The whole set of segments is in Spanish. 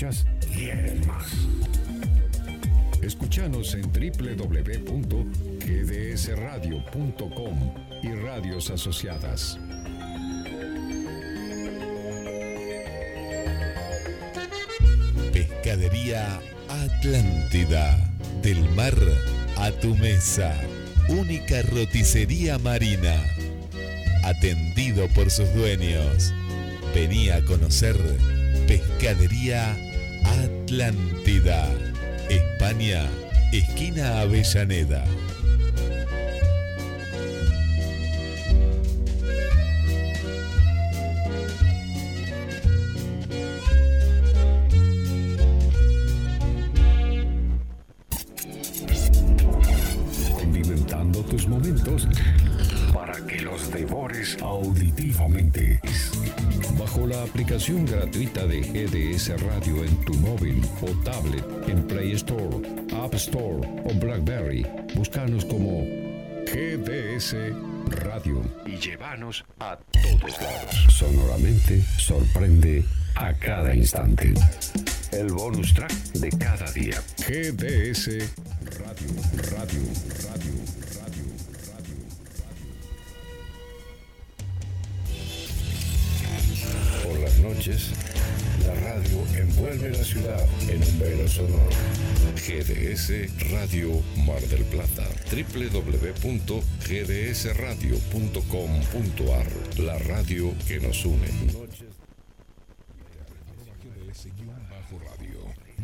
escuchas, quieres más. Escúchanos en www.gdsradio.com y radios asociadas. Pescadería Atlántida. Del mar a tu mesa. Única roticería marina. Atendido por sus dueños. Venía a conocer Pescadería Atlántida. España, esquina Avellaneda. A todos lados. Sonoramente sorprende a cada instante. El bonus track de cada día. GDS Radio, Radio, la radio envuelve la ciudad en un velo sonoro. GDS Radio Mar del Plata. www.gdsradio.com.ar. La radio que nos une.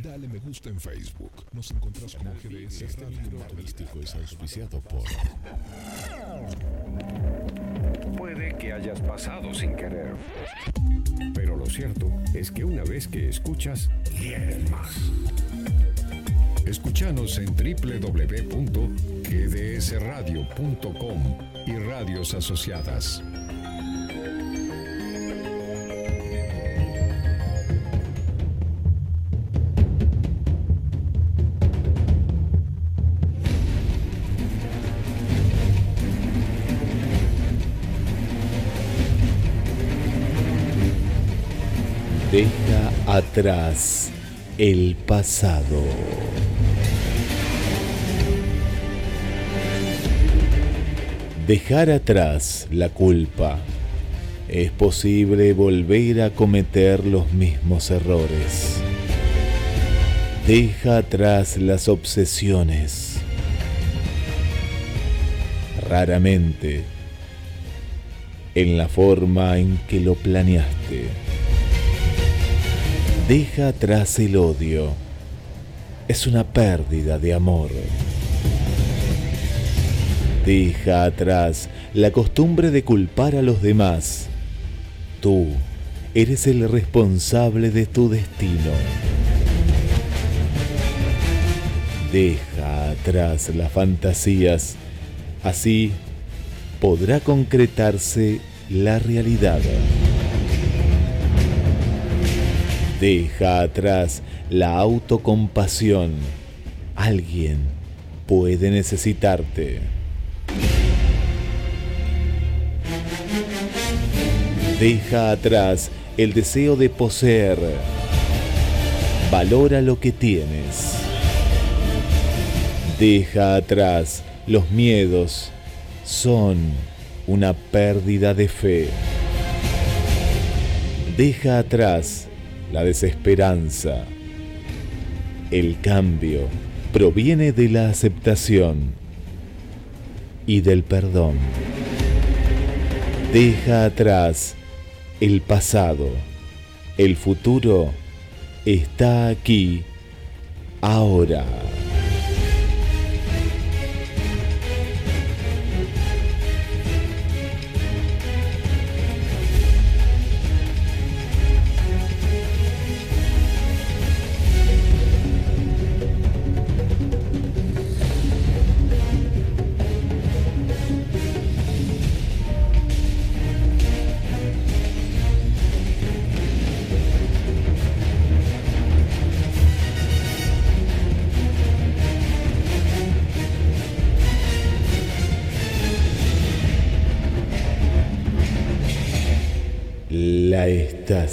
Dale me gusta en Facebook. Nos encontrás como GDS Este turístico es auspiciado por hayas pasado sin querer. Pero lo cierto es que una vez que escuchas, quieres más. Escúchanos en www.gdsradio.com y radios asociadas. Atrás el pasado. Dejar atrás la culpa. Es posible volver a cometer los mismos errores. Deja atrás las obsesiones. Raramente en la forma en que lo planeaste. Deja atrás el odio. Es una pérdida de amor. Deja atrás la costumbre de culpar a los demás. Tú eres el responsable de tu destino. Deja atrás las fantasías. Así podrá concretarse la realidad. Deja atrás la autocompasión. Alguien puede necesitarte. Deja atrás el deseo de poseer. Valora lo que tienes. Deja atrás los miedos. Son una pérdida de fe. Deja atrás la desesperanza. El cambio proviene de la aceptación y del perdón. Deja atrás el pasado. El futuro está aquí, ahora.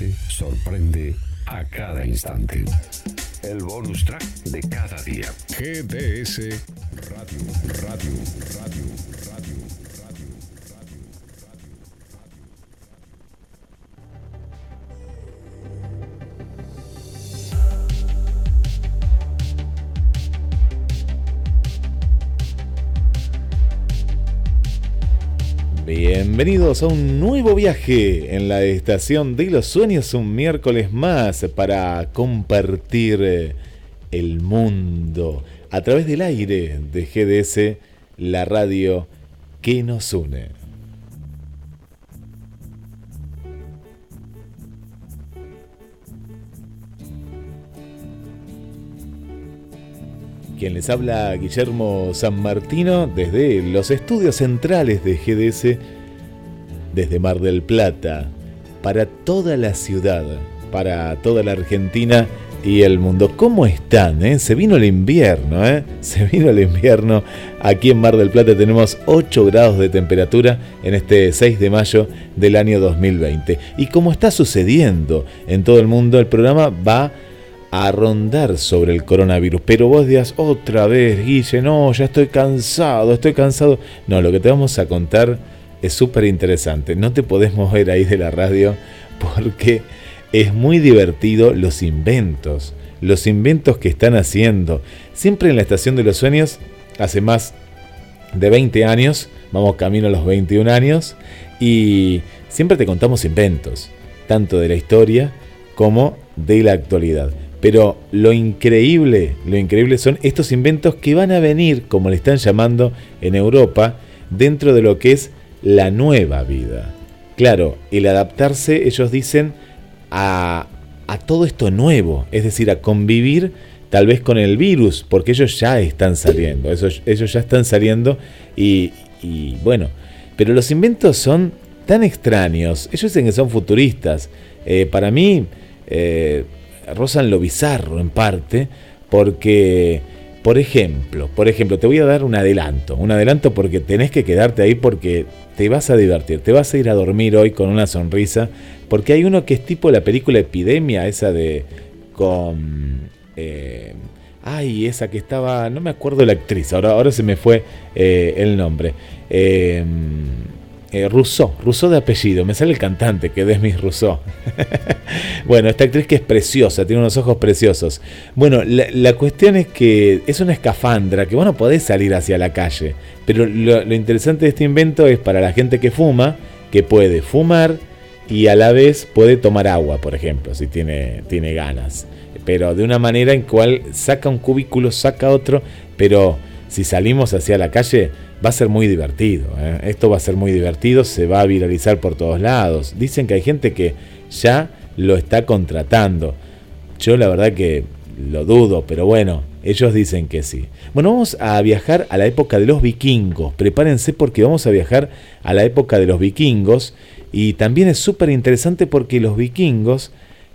Este sorprende a cada instante. El bonus track de cada día. GDS Radio, Radio, Radio, Radio. Bienvenidos a un nuevo viaje en la estación de los sueños, un miércoles más para compartir eh, el mundo a través del aire de GDS, la radio que nos une. Quien les habla Guillermo San Martino desde los estudios centrales de GDS, desde Mar del Plata, para toda la ciudad, para toda la Argentina y el mundo. ¿Cómo están? Eh? Se vino el invierno, ¿eh? Se vino el invierno. Aquí en Mar del Plata tenemos 8 grados de temperatura en este 6 de mayo del año 2020. Y como está sucediendo en todo el mundo, el programa va a rondar sobre el coronavirus. Pero vos dirás otra vez, Guille, no, ya estoy cansado, estoy cansado. No, lo que te vamos a contar es súper interesante. No te podés mover ahí de la radio porque es muy divertido los inventos, los inventos que están haciendo. Siempre en la Estación de los Sueños, hace más de 20 años, vamos camino a los 21 años, y siempre te contamos inventos, tanto de la historia como de la actualidad. Pero lo increíble, lo increíble son estos inventos que van a venir, como le están llamando en Europa, dentro de lo que es la nueva vida. Claro, el adaptarse, ellos dicen, a, todo esto nuevo, es decir, a convivir tal vez con el virus, porque ellos ya están saliendo, ellos, ya están saliendo y, bueno, pero los inventos son tan extraños, ellos dicen que son futuristas, eh, para mí eh, rozan lo bizarro en parte, porque, por ejemplo, por ejemplo, te voy a dar un adelanto, un adelanto porque tenés que quedarte ahí porque te vas a divertir, te vas a ir a dormir hoy con una sonrisa porque hay uno que es tipo la película Epidemia, esa de. con. Eh, ay, esa que estaba. No me acuerdo la actriz, ahora, ahora se me fue eh, el nombre. Eh, eh, Rousseau, Rousseau de apellido, me sale el cantante que es Desmis Rousseau. bueno, esta actriz que es preciosa, tiene unos ojos preciosos. Bueno, la, cuestión es que es una escafandra que vos no podés salir hacia la calle, pero lo, lo interesante de este invento es para la gente que fuma, que puede fumar, y a la vez puede tomar agua, por ejemplo, si tiene, tiene ganas. Pero de una manera en cual saca un cubículo, saca otro, pero si salimos hacia la calle va a ser muy divertido. ¿eh? Esto va a ser muy divertido, se va a viralizar por todos lados. Dicen que hay gente que ya lo está contratando. Yo la verdad que lo dudo, pero bueno, ellos dicen que sí. Bueno, vamos a viajar a la época de los vikingos. Prepárense porque vamos a viajar a la época de los vikingos y también es súper interesante porque los vikingos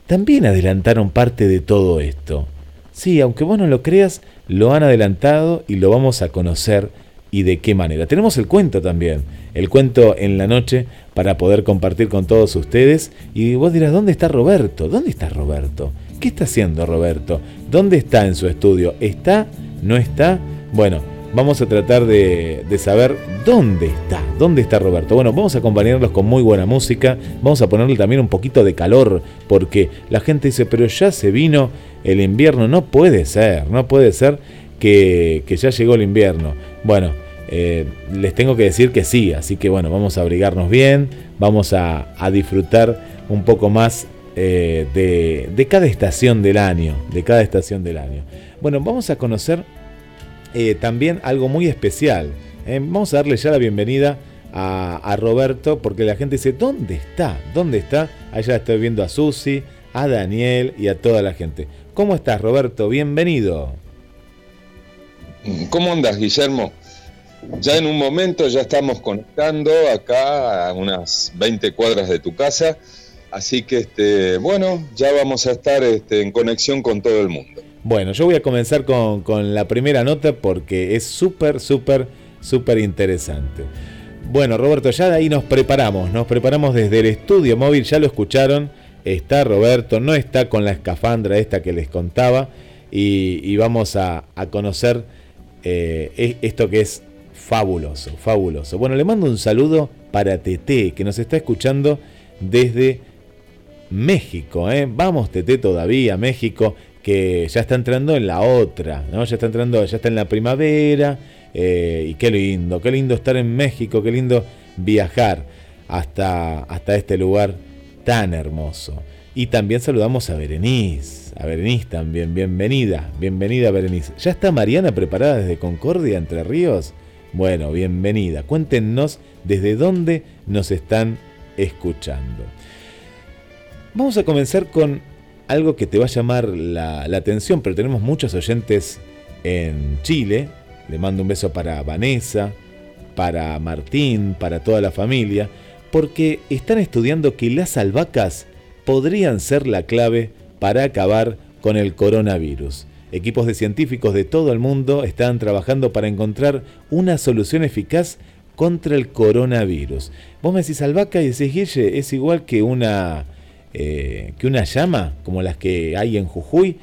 también adelantaron parte de todo esto. Sí, aunque vos no lo creas, lo han adelantado y lo vamos a conocer y de qué manera. Tenemos el cuento también, el cuento en la noche para poder compartir con todos ustedes. Y vos dirás, ¿dónde está Roberto? ¿Dónde está Roberto? ¿Qué está haciendo Roberto? ¿Dónde está en su estudio? ¿Está? ¿No está? Bueno, vamos a tratar de, saber dónde está, dónde está Roberto. Bueno, vamos a acompañarlos con muy buena música, vamos a ponerle también un poquito de calor, porque la gente dice, pero ya se vino el invierno, no puede ser, no puede ser que, ya llegó el invierno. Bueno, eh, les tengo que decir que sí, así que bueno, vamos a abrigarnos bien, vamos a, disfrutar un poco más eh, de, de cada estación del año, de cada estación del año. Bueno, vamos a conocer eh, también algo muy especial. Eh, vamos a darle ya la bienvenida a, Roberto, porque la gente dice, ¿dónde está? ¿Dónde está? Allá estoy viendo a Susi, a Daniel y a toda la gente. ¿Cómo estás, Roberto? Bienvenido. ¿Cómo andas, Guillermo? Ya en un momento ya estamos conectando acá a unas 20 cuadras de tu casa, así que este, bueno, ya vamos a estar este, en conexión con todo el mundo. Bueno, yo voy a comenzar con, la primera nota porque es súper, súper, súper interesante. Bueno, Roberto, ya de ahí nos preparamos, nos preparamos desde el estudio móvil, ya lo escucharon, está Roberto, no está con la escafandra esta que les contaba y, vamos a, conocer eh, e, esto que es fabuloso, fabuloso. Bueno, le mando un saludo para Tete, que nos está escuchando desde México. ¿eh? Vamos, Tete, todavía, México que ya está entrando en la otra, ¿no? Ya está entrando, ya está en la primavera, eh, y qué lindo, qué lindo estar en México, qué lindo viajar hasta, hasta este lugar tan hermoso. Y también saludamos a Berenice, a Berenice también, bienvenida, bienvenida Berenice. ¿Ya está Mariana preparada desde Concordia, Entre Ríos? Bueno, bienvenida. Cuéntenos desde dónde nos están escuchando. Vamos a comenzar con algo que te va a llamar la, atención, pero tenemos muchos oyentes en Chile. Le mando un beso para Vanessa, para Martín, para toda la familia, porque están estudiando que las albahacas podrían ser la clave para acabar con el coronavirus. Equipos de científicos de todo el mundo están trabajando para encontrar una solución eficaz contra el coronavirus. Vos me decís albahaca y decís, Guille, es igual que una, eh, que una llama, como las que hay en Jujuy.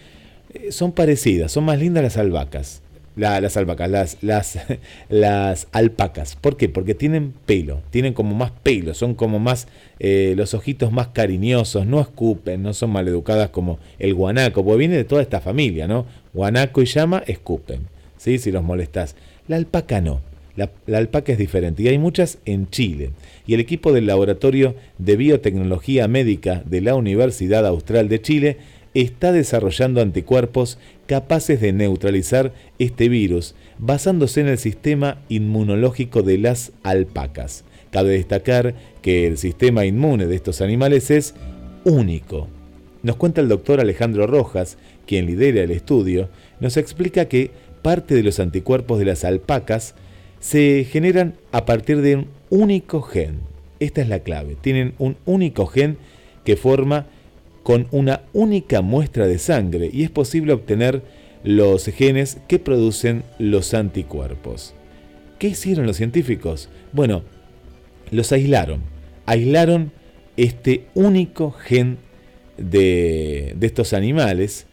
Eh, son parecidas, son más lindas las albahacas las albahacas, las, las, las alpacas. ¿Por qué? Porque tienen pelo, tienen como más pelo, son como más, eh, los ojitos más cariñosos, no escupen, no son maleducadas como el guanaco, porque viene de toda esta familia, ¿no? Guanaco y llama, escupen, ¿sí? Si los molestas. La alpaca no. La, alpaca es diferente y hay muchas en Chile. Y el equipo del Laboratorio de Biotecnología Médica de la Universidad Austral de Chile está desarrollando anticuerpos capaces de neutralizar este virus basándose en el sistema inmunológico de las alpacas. Cabe destacar que el sistema inmune de estos animales es único. Nos cuenta el doctor Alejandro Rojas, quien lidera el estudio, nos explica que parte de los anticuerpos de las alpacas se generan a partir de un único gen. Esta es la clave. Tienen un único gen que forma con una única muestra de sangre y es posible obtener los genes que producen los anticuerpos. ¿Qué hicieron los científicos? Bueno, los aislaron. Aislaron este único gen de, de estos animales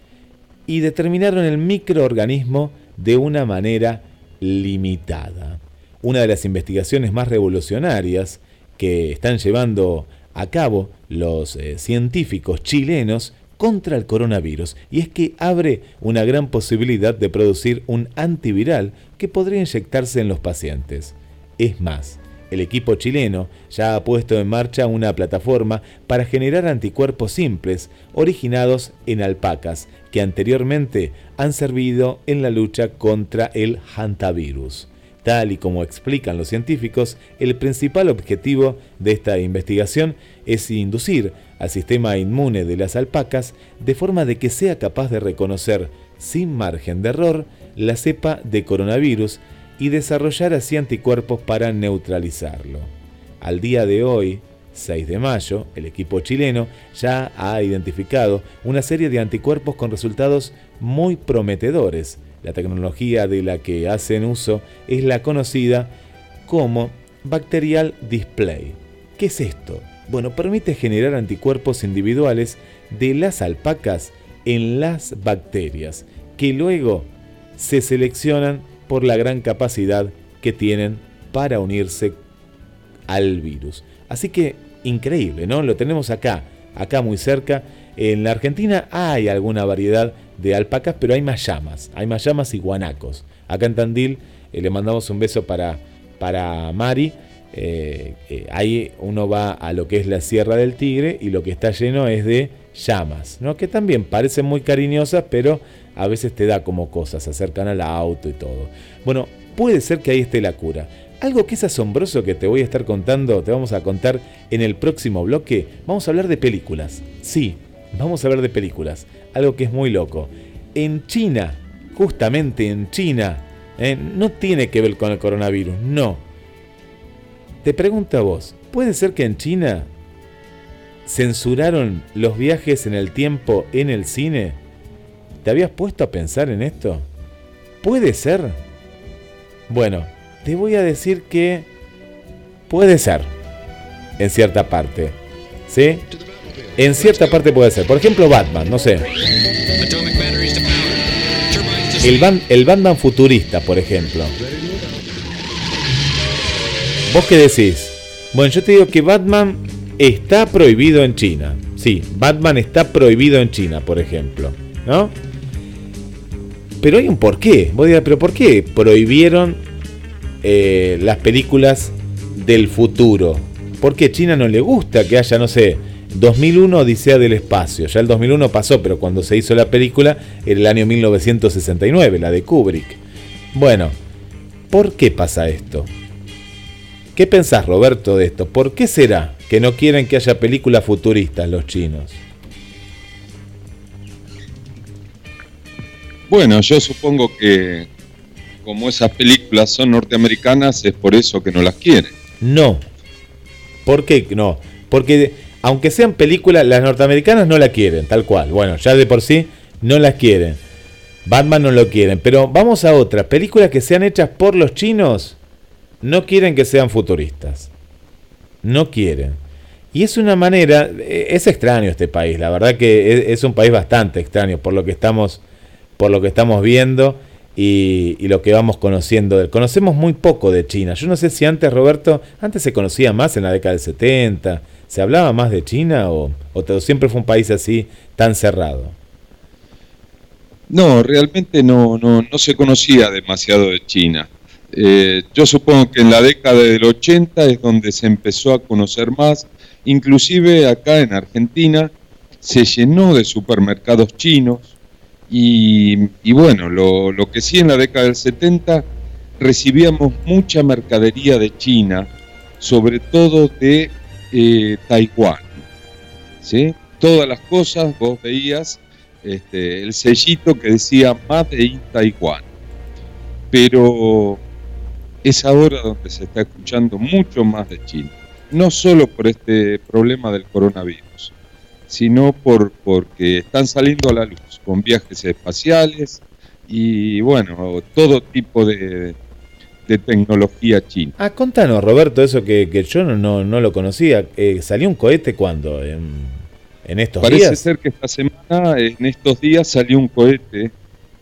y determinaron el microorganismo de una manera limitada. Una de las investigaciones más revolucionarias que están llevando a cabo los eh, científicos chilenos contra el coronavirus y es que abre una gran posibilidad de producir un antiviral que podría inyectarse en los pacientes. Es más, el equipo chileno ya ha puesto en marcha una plataforma para generar anticuerpos simples originados en alpacas que anteriormente han servido en la lucha contra el hantavirus. Tal y como explican los científicos, el principal objetivo de esta investigación es inducir al sistema inmune de las alpacas de forma de que sea capaz de reconocer sin margen de error la cepa de coronavirus y desarrollar así anticuerpos para neutralizarlo. Al día de hoy, 6 de mayo, el equipo chileno ya ha identificado una serie de anticuerpos con resultados muy prometedores, la tecnología de la que hacen uso es la conocida como Bacterial Display. ¿Qué es esto? Bueno, permite generar anticuerpos individuales de las alpacas en las bacterias, que luego se seleccionan por la gran capacidad que tienen para unirse al virus. Así que increíble, ¿no? Lo tenemos acá, acá muy cerca. En la Argentina hay alguna variedad de alpacas, pero hay más llamas, hay más llamas y guanacos. Acá en Tandil eh, le mandamos un beso para, para Mari. Eh, eh, ahí uno va a lo que es la Sierra del Tigre y lo que está lleno es de llamas, ¿no? que también parecen muy cariñosas, pero a veces te da como cosas, se acercan al auto y todo. Bueno, puede ser que ahí esté la cura. Algo que es asombroso que te voy a estar contando, te vamos a contar en el próximo bloque, vamos a hablar de películas. Sí, vamos a hablar de películas algo que es muy loco. En China, justamente en China, eh, no tiene que ver con el coronavirus, no. Te pregunto a vos, ¿puede ser que en China censuraron los viajes en el tiempo en el cine? ¿Te habías puesto a pensar en esto? ¿Puede ser? Bueno, te voy a decir que puede ser, en cierta parte. ¿Sí? En cierta parte puede ser. Por ejemplo, Batman, no sé. El, el Batman futurista, por ejemplo. ¿Vos qué decís? Bueno, yo te digo que Batman está prohibido en China. Sí, Batman está prohibido en China, por ejemplo. ¿No? Pero hay un porqué. Vos dirás, ¿pero por qué prohibieron eh, las películas del futuro. Porque a China no le gusta que haya, no sé, 2001 Odisea del Espacio. Ya el 2001 pasó, pero cuando se hizo la película era el año 1969, la de Kubrick. Bueno, ¿por qué pasa esto? ¿Qué pensás, Roberto, de esto? ¿Por qué será que no quieren que haya películas futuristas los chinos? Bueno, yo supongo que como esas películas son norteamericanas, es por eso que no las quieren. No. ¿Por qué no? Porque aunque sean películas, las norteamericanas no la quieren, tal cual. Bueno, ya de por sí no las quieren. Batman no lo quieren. Pero vamos a otra. Películas que sean hechas por los chinos no quieren que sean futuristas. No quieren. Y es una manera, e, es extraño este país, la verdad que es, un país bastante extraño por lo que estamos, por lo que estamos viendo y, lo que vamos conociendo. Conocemos muy poco de China. Yo no sé si antes, Roberto, antes se conocía más en la década del 70, ¿se hablaba más de China o, o siempre fue un país así tan cerrado? No, realmente no, no, no se conocía demasiado de China. Eh, yo supongo que en la década del 80 es donde se empezó a conocer más, inclusive acá en Argentina se llenó de supermercados chinos y, bueno, lo, que sí en la década del 70 recibíamos mucha mercadería de China, sobre todo de eh, Taiwán. ¿sí? Todas las cosas vos veías este, el sellito que decía Made in Taiwán. Pero es ahora donde se está escuchando mucho más de China. No solo por este problema del coronavirus, sino por, porque están saliendo a la luz con viajes espaciales y bueno, todo tipo de, tecnología china. Ah, contanos, Roberto, eso que, yo no, no, lo conocía. Eh, ¿Salió un cohete cuándo? ¿En, en estos días? Parece ser que esta semana, en estos días, salió un cohete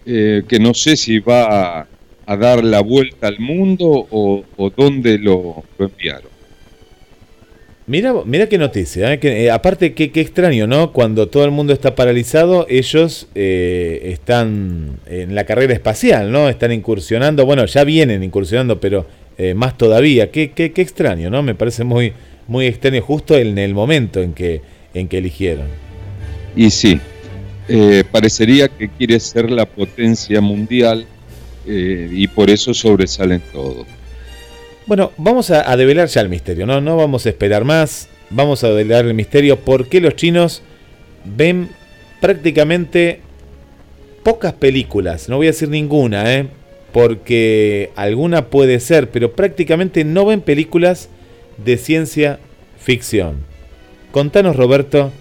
eh, que no sé si va a, a, dar la vuelta al mundo o, o dónde lo, lo enviaron. Mira, mira qué noticia, ¿eh? que, eh, aparte qué, extraño, ¿no? Cuando todo el mundo está paralizado, ellos eh, están en la carrera espacial, ¿no? Están incursionando, bueno, ya vienen incursionando, pero más todavía. Qué, qué, qué, extraño, ¿no? Me parece muy, muy extraño justo en el momento en que, en que eligieron. Y sí, parecería que quiere ser la potencia mundial y por eso sobresalen todos. Bueno, vamos a, develar ya el misterio, ¿no? No vamos a esperar más. Vamos a develar el misterio. ¿Por qué los chinos ven prácticamente pocas películas? No voy a decir ninguna, ¿eh? Porque alguna puede ser, pero prácticamente no ven películas de ciencia ficción. Contanos, Roberto,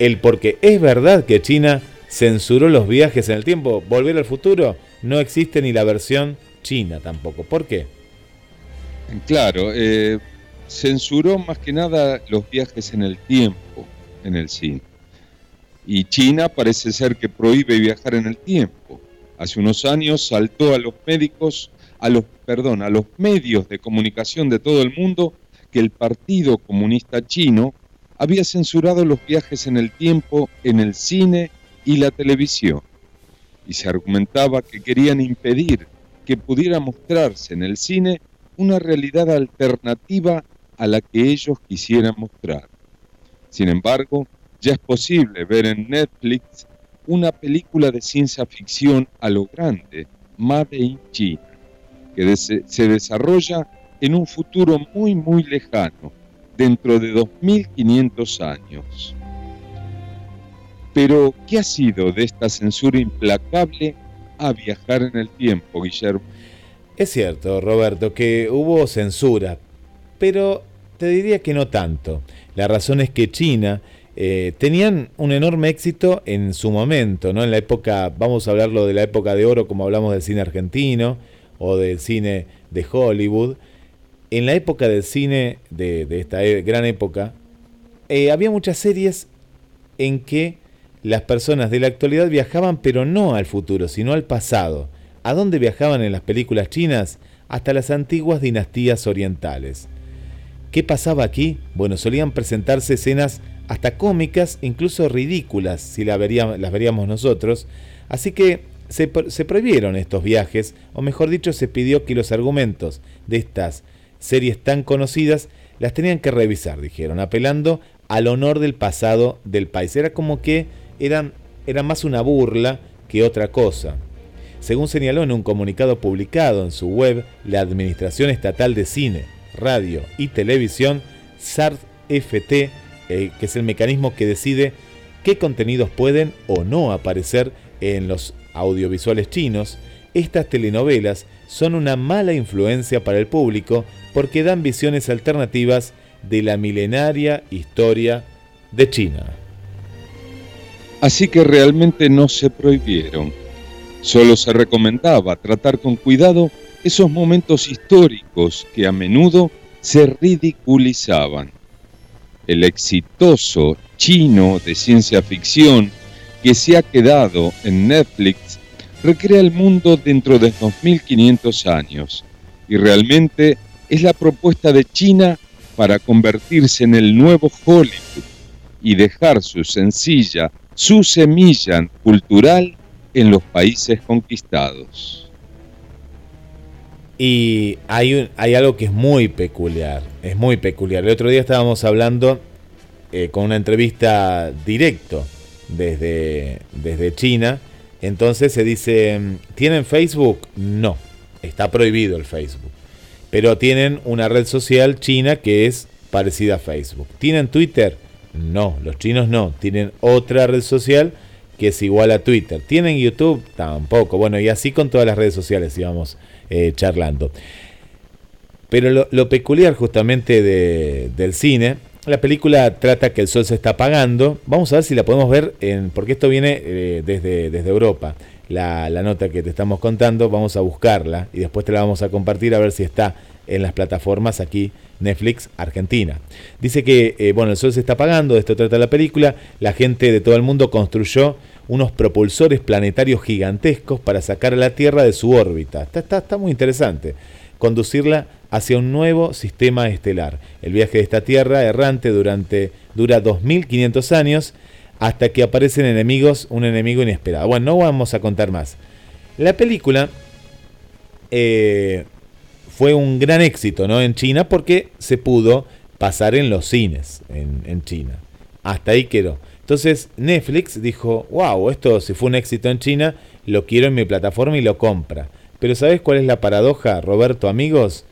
el por qué es verdad que China censuró los viajes en el tiempo. Volver al futuro no existe ni la versión china tampoco. ¿Por qué? Claro, eh, censuró más que nada los viajes en el tiempo en el cine. Y China parece ser que prohíbe viajar en el tiempo. Hace unos años saltó a los médicos, a los, perdón, a los medios de comunicación de todo el mundo que el Partido Comunista Chino había censurado los viajes en el tiempo en el cine y la televisión. Y se argumentaba que querían impedir que pudiera mostrarse en el cine una realidad alternativa a la que ellos quisieran mostrar. Sin embargo, ya es posible ver en Netflix una película de ciencia ficción a lo grande, Made in China, que se desarrolla en un futuro muy muy lejano, dentro de 2500 años. Pero, ¿qué ha sido de esta censura implacable a viajar en el tiempo, Guillermo? Es cierto, Roberto, que hubo censura, pero te diría que no tanto. La razón es que China eh, tenían un enorme éxito en su momento, ¿no? En la época, vamos a hablarlo de la época de oro, como hablamos del cine argentino o del cine de Hollywood. En la época del cine, de, esta e, gran época, eh, había muchas series en que las personas de la actualidad viajaban, pero no al futuro, sino al pasado. ¿A dónde viajaban en las películas chinas? Hasta las antiguas dinastías orientales. ¿Qué pasaba aquí? Bueno, solían presentarse escenas hasta cómicas, incluso ridículas, si las veríamos nosotros. Así que se, prohibieron estos viajes, o mejor dicho, se pidió que los argumentos de estas series tan conocidas, las tenían que revisar, dijeron, apelando al honor del pasado del país. Era como que era más una burla que otra cosa. Según señaló en un comunicado publicado en su web, la Administración Estatal de Cine, Radio y Televisión, SART-FT, eh, que es el mecanismo que decide qué contenidos pueden o no aparecer en los audiovisuales chinos, estas telenovelas son una mala influencia para el público porque dan visiones alternativas de la milenaria historia de China. Así que realmente no se prohibieron. Solo se recomendaba tratar con cuidado esos momentos históricos que a menudo se ridiculizaban. El exitoso chino de ciencia ficción que se ha quedado en Netflix recrea el mundo dentro de 2500 años y realmente es la propuesta de China para convertirse en el nuevo Hollywood y dejar su sencilla, su semilla cultural en los países conquistados. Y hay, hay algo que es muy peculiar, es muy peculiar. El otro día estábamos hablando eh, con una entrevista directo desde, desde China. Entonces se dice, ¿tienen Facebook? No, está prohibido el Facebook. Pero tienen una red social china que es parecida a Facebook. ¿Tienen Twitter? No, los chinos no. Tienen otra red social que es igual a Twitter. ¿Tienen YouTube? Tampoco. Bueno, y así con todas las redes sociales íbamos eh, charlando. Pero lo, peculiar justamente del cine, la película trata que el sol se está apagando. Vamos a ver si la podemos ver, en, porque esto viene eh, desde, desde Europa. La, nota que te estamos contando, vamos a buscarla y después te la vamos a compartir a ver si está en las plataformas aquí Netflix Argentina. Dice que, eh, bueno, el sol se está apagando, de esto trata la película, la gente de todo el mundo construyó unos propulsores planetarios gigantescos para sacar a la Tierra de su órbita. Está, está, muy interesante. Conducirla hacia un nuevo sistema estelar. El viaje de esta Tierra errante durante, dura 2500 años hasta que aparecen enemigos, un enemigo inesperado. Bueno, no vamos a contar más. La película eh, fue un gran éxito ¿no? en China porque se pudo pasar en los cines en, en China. Hasta ahí quedó. Entonces Netflix dijo, wow, esto si fue un éxito en China, lo quiero en mi plataforma y lo compra. Pero ¿sabes cuál es la paradoja, Roberto, amigos?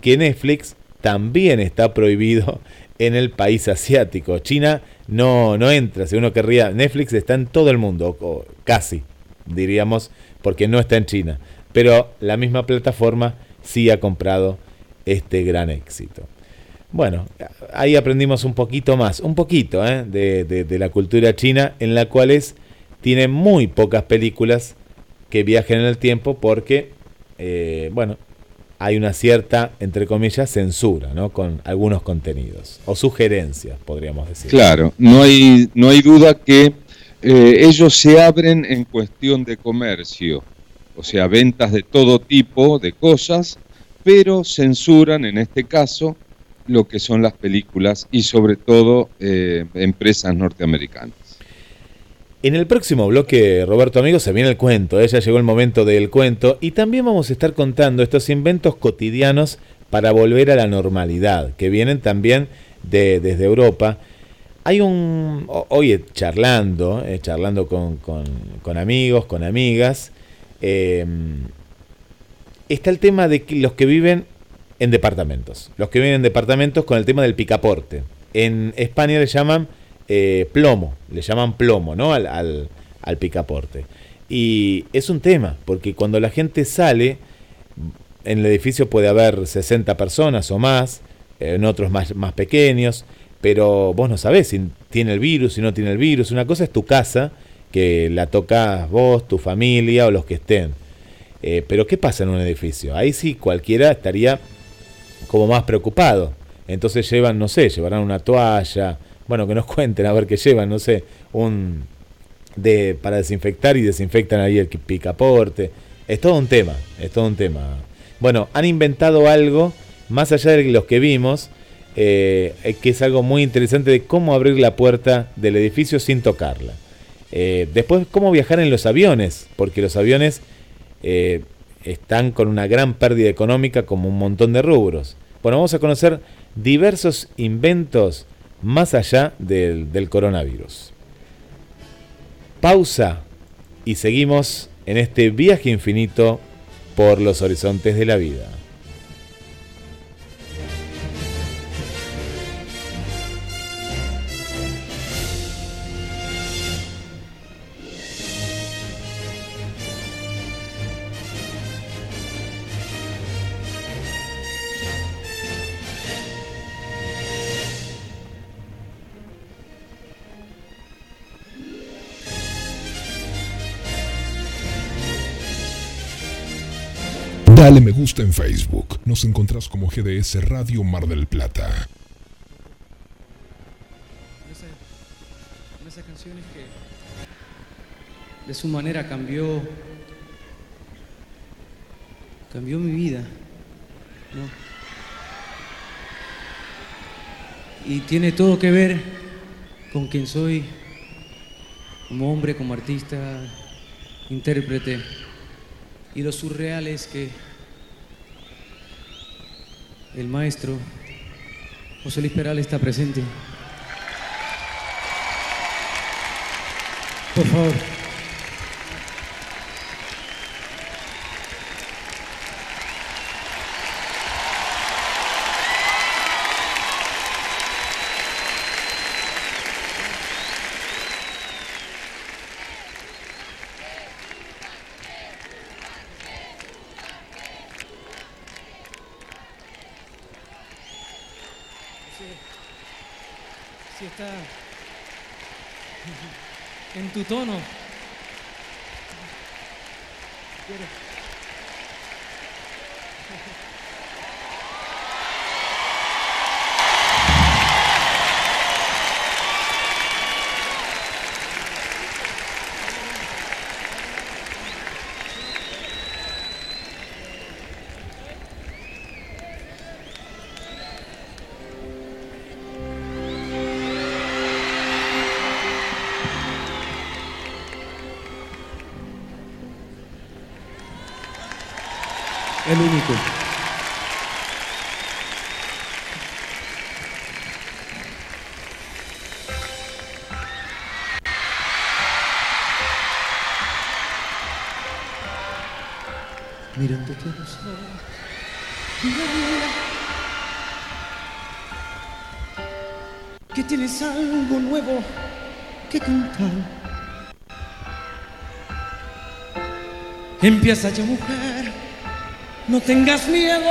Que Netflix también está prohibido en el país asiático. China no, no entra, si uno querría, Netflix está en todo el mundo, o casi, diríamos, porque no está en China. Pero la misma plataforma sí ha comprado este gran éxito. Bueno, ahí aprendimos un poquito más, un poquito ¿eh? de, la cultura china, en la cual es, tiene muy pocas películas que viajen en el tiempo porque, eh, bueno, hay una cierta, entre comillas, censura, ¿no? Con algunos contenidos, o sugerencias, podríamos decir. Claro, no hay, no hay duda que eh, ellos se abren en cuestión de comercio, o sea, ventas de todo tipo de cosas, pero censuran, en este caso, lo que son las películas y sobre todo eh, empresas norteamericanas. En el próximo bloque, Roberto Amigo, se viene el cuento, ¿eh? ya llegó el momento del cuento y también vamos a estar contando estos inventos cotidianos para volver a la normalidad, que vienen también de, desde Europa. Hay un, hoy charlando, eh, charlando con, con, amigos, con amigas, está el tema de los que viven en departamentos. Los que viven en departamentos con el tema del picaporte. En España le llaman eh, plomo, le llaman plomo, ¿no? Al, al, picaporte. Y es un tema, porque cuando la gente sale, en el edificio puede haber 60 personas o más, en otros más, más pequeños, pero vos no sabés si tiene el virus, si no tiene el virus. Una cosa es tu casa, que la tocas vos, tu familia o los que estén. Eh, pero ¿qué pasa en un edificio? Ahí sí cualquiera estaría como más preocupado. Entonces llevan, no sé, llevarán una toalla, bueno, que nos cuenten a ver qué llevan, no sé, un de para desinfectar y desinfectan ahí el picaporte. Es todo un tema, es todo un tema. Bueno, han inventado algo más allá de los que vimos, eh, que es algo muy interesante de cómo abrir la puerta del edificio sin tocarla. Eh, después, cómo viajar en los aviones, porque los aviones eh, están con una gran pérdida económica como un montón de rubros. Bueno, vamos a conocer diversos inventos más allá del, del coronavirus. Pausa y seguimos en este viaje infinito por los horizontes de la vida. Dale me gusta en Facebook. Nos encontrás como GDS Radio Mar del Plata. De esas que de su manera cambió cambió mi vida. Y tiene todo que ver con quien soy como hombre, como artista, intérprete. Y lo surreal es que el maestro José Luis Peral está presente. Por favor. Que tienes algo nuevo que contar. Empieza ya, mujer. No tengas miedo.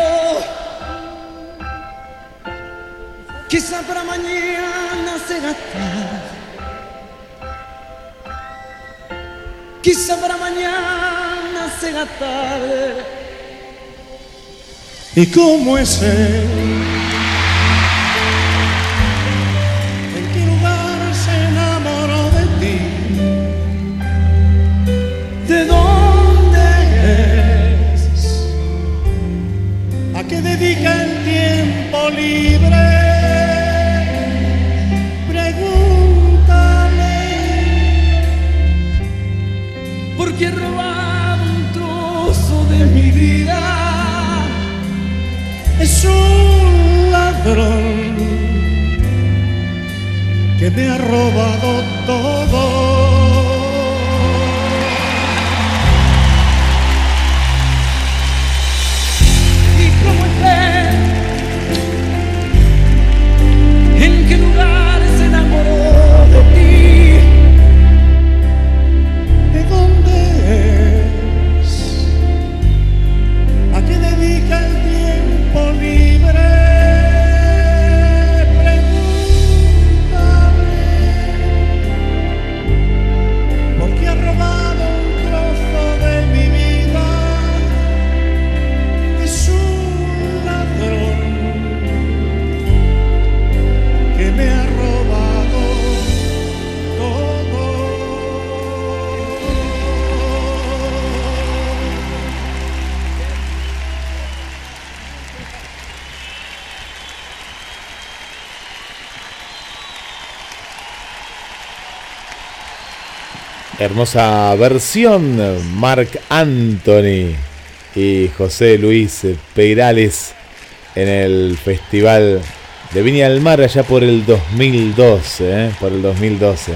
Quizá para mañana será tarde. Quizá para mañana será tarde. ¿Y cómo es él? Un ladrón que me ha robado todo. Hermosa versión, Marc Anthony y José Luis Peirales en el Festival de Viña del Mar allá por el 2012, ¿eh? por el 2012.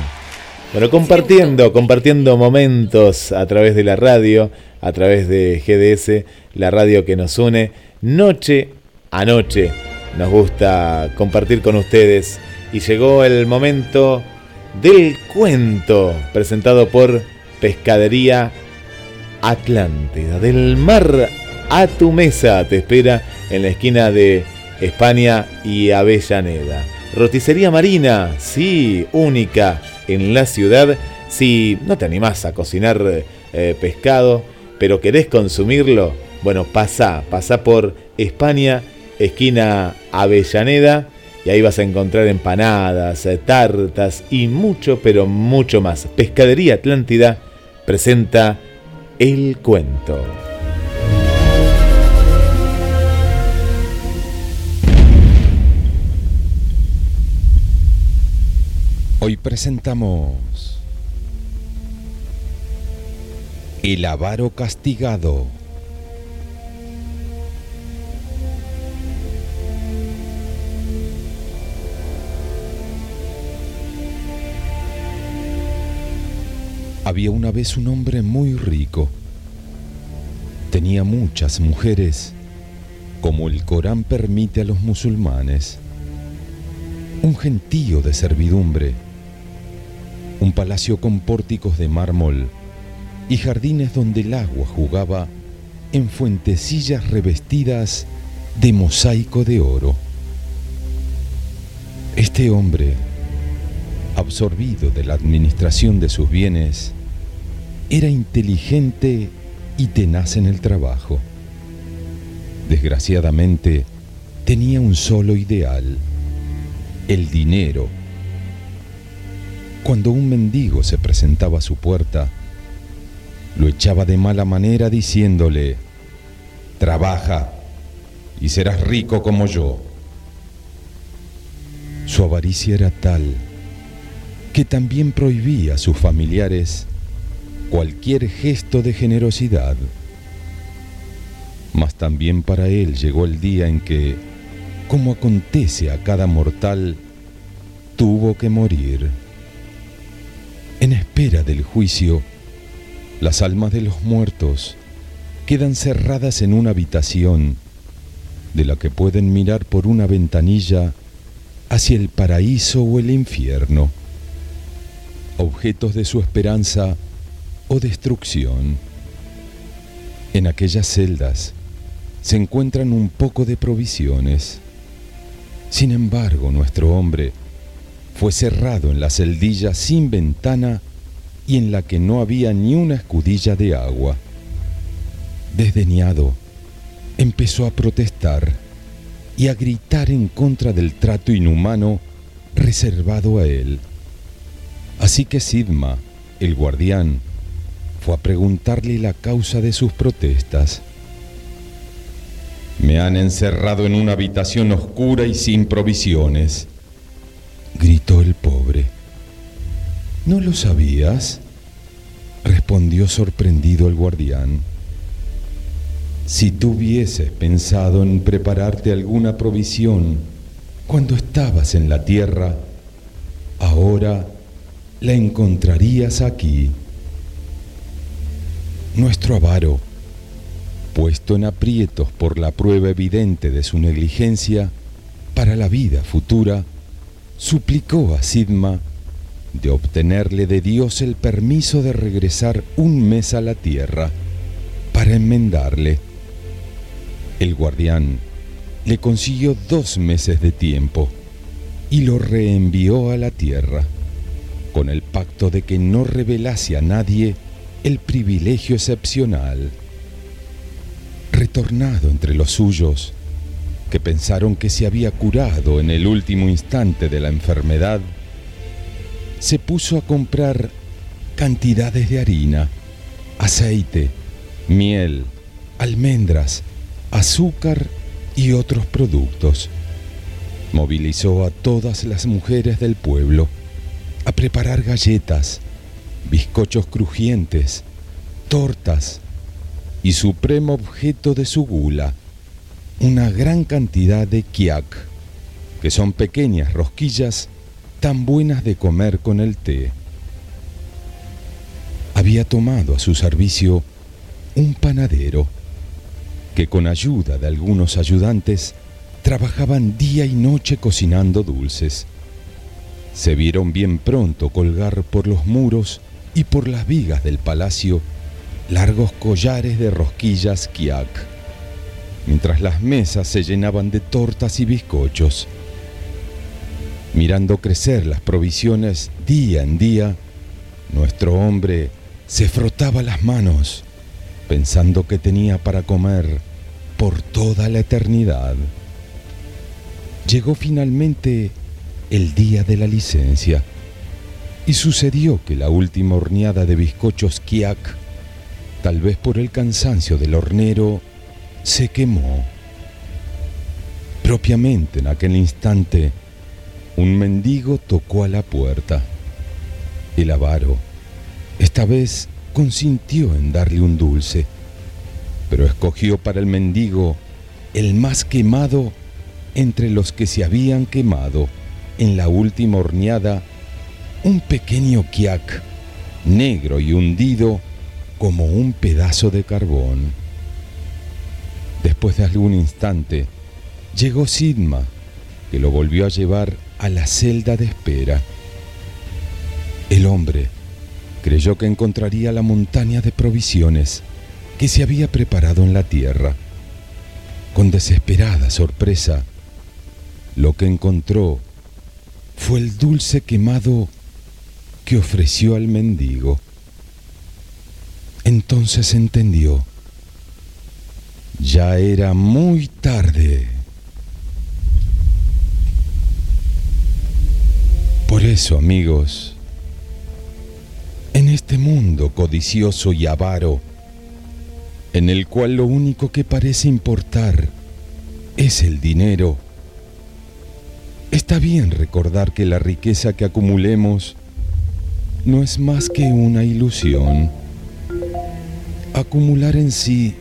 Bueno, compartiendo, compartiendo momentos a través de la radio, a través de GDS, la radio que nos une, noche a noche. Nos gusta compartir con ustedes y llegó el momento del cuento presentado por Pescadería Atlántida. Del mar a tu mesa te espera en la esquina de España y Avellaneda. Roticería Marina, sí, única en la ciudad. Si no te animás a cocinar eh, pescado, pero querés consumirlo, bueno, pasa, pasa por España, esquina Avellaneda, y ahí vas a encontrar empanadas, eh, tartas y mucho, pero mucho más. Pescadería Atlántida presenta El Cuento. Hoy presentamos El avaro castigado. Había una vez un hombre muy rico. Tenía muchas mujeres, como el Corán permite a los musulmanes. Un gentío de servidumbre un palacio con pórticos de mármol y jardines donde el agua jugaba en fuentecillas revestidas de mosaico de oro. Este hombre, absorbido de la administración de sus bienes, era inteligente y tenaz en el trabajo. Desgraciadamente, tenía un solo ideal, el dinero cuando un mendigo se presentaba a su puerta, lo echaba de mala manera diciéndole, trabaja y serás rico como yo. Su avaricia era tal que también prohibía a sus familiares cualquier gesto de generosidad. Mas también para él llegó el día en que, como acontece a cada mortal, tuvo que morir. En espera del juicio, las almas de los muertos quedan cerradas en una habitación de la que pueden mirar por una ventanilla hacia el paraíso o el infierno, objetos de su esperanza o destrucción. En aquellas celdas se encuentran un poco de provisiones. Sin embargo, nuestro hombre fue cerrado en la celdilla sin ventana y en la que no había ni una escudilla de agua. Desdeñado, empezó a protestar y a gritar en contra del trato inhumano reservado a él. Así que Sidma, el guardián, fue a preguntarle la causa de sus protestas. Me han encerrado en una habitación oscura y sin provisiones gritó el pobre. ¿No lo sabías? respondió sorprendido el guardián. Si tú hubieses pensado en prepararte alguna provisión cuando estabas en la tierra, ahora la encontrarías aquí. Nuestro avaro, puesto en aprietos por la prueba evidente de su negligencia para la vida futura, suplicó a Sidma de obtenerle de Dios el permiso de regresar un mes a la tierra para enmendarle. El guardián le consiguió dos meses de tiempo y lo reenvió a la tierra, con el pacto de que no revelase a nadie el privilegio excepcional. Retornado entre los suyos, que pensaron que se había curado en el último instante de la enfermedad, se puso a comprar cantidades de harina, aceite, miel, almendras, azúcar y otros productos. Movilizó a todas las mujeres del pueblo a preparar galletas, bizcochos crujientes, tortas y supremo objeto de su gula, una gran cantidad de kiak, que son pequeñas rosquillas tan buenas de comer con el té. Había tomado a su servicio un panadero que con ayuda de algunos ayudantes trabajaban día y noche cocinando dulces. Se vieron bien pronto colgar por los muros y por las vigas del palacio largos collares de rosquillas kiak, mientras las mesas se llenaban de tortas y bizcochos. Mirando crecer las provisiones día en día, nuestro hombre se frotaba las manos, pensando que tenía para comer por toda la eternidad. Llegó finalmente el día de la licencia y sucedió que la última horneada de bizcochos Kiak, tal vez por el cansancio del hornero, se quemó. Propiamente en aquel instante, un mendigo tocó a la puerta. El avaro, esta vez, consintió en darle un dulce, pero escogió para el mendigo el más quemado entre los que se habían quemado en la última horneada un pequeño kiak, negro y hundido como un pedazo de carbón. Después de algún instante, llegó Sidma, que lo volvió a llevar a la celda de espera. El hombre creyó que encontraría la montaña de provisiones que se había preparado en la tierra. Con desesperada sorpresa, lo que encontró fue el dulce quemado que ofreció al mendigo. Entonces entendió. Ya era muy tarde. Por eso, amigos, en este mundo codicioso y avaro, en el cual lo único que parece importar es el dinero, está bien recordar que la riqueza que acumulemos no es más que una ilusión. Acumular en sí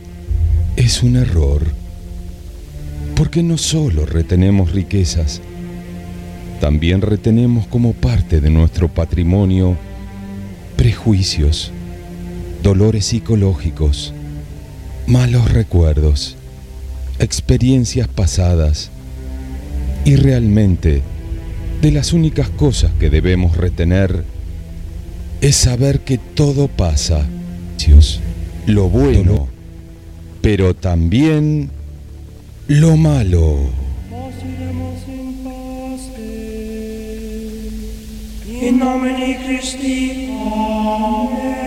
es un error, porque no solo retenemos riquezas, también retenemos como parte de nuestro patrimonio prejuicios, dolores psicológicos, malos recuerdos, experiencias pasadas y realmente de las únicas cosas que debemos retener es saber que todo pasa, lo bueno, pero también lo malo. In nomine Christi. Amen.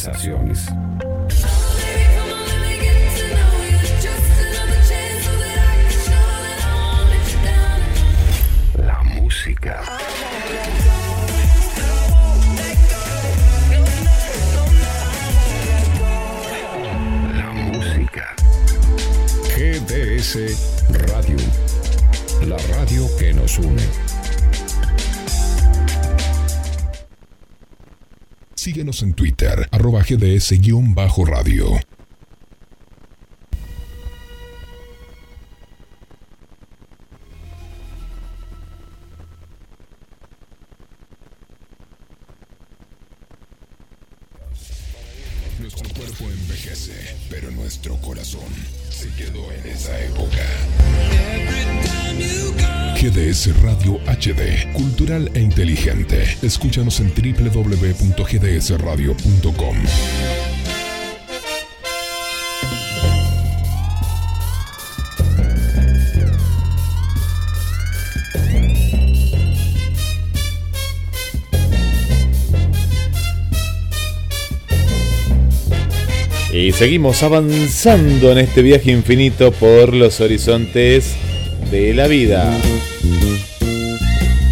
Sensaciones. Síguenos en Twitter, arroba GDS-radio. E inteligente. Escúchanos en www.gdsradio.com. Y seguimos avanzando en este viaje infinito por los horizontes de la vida.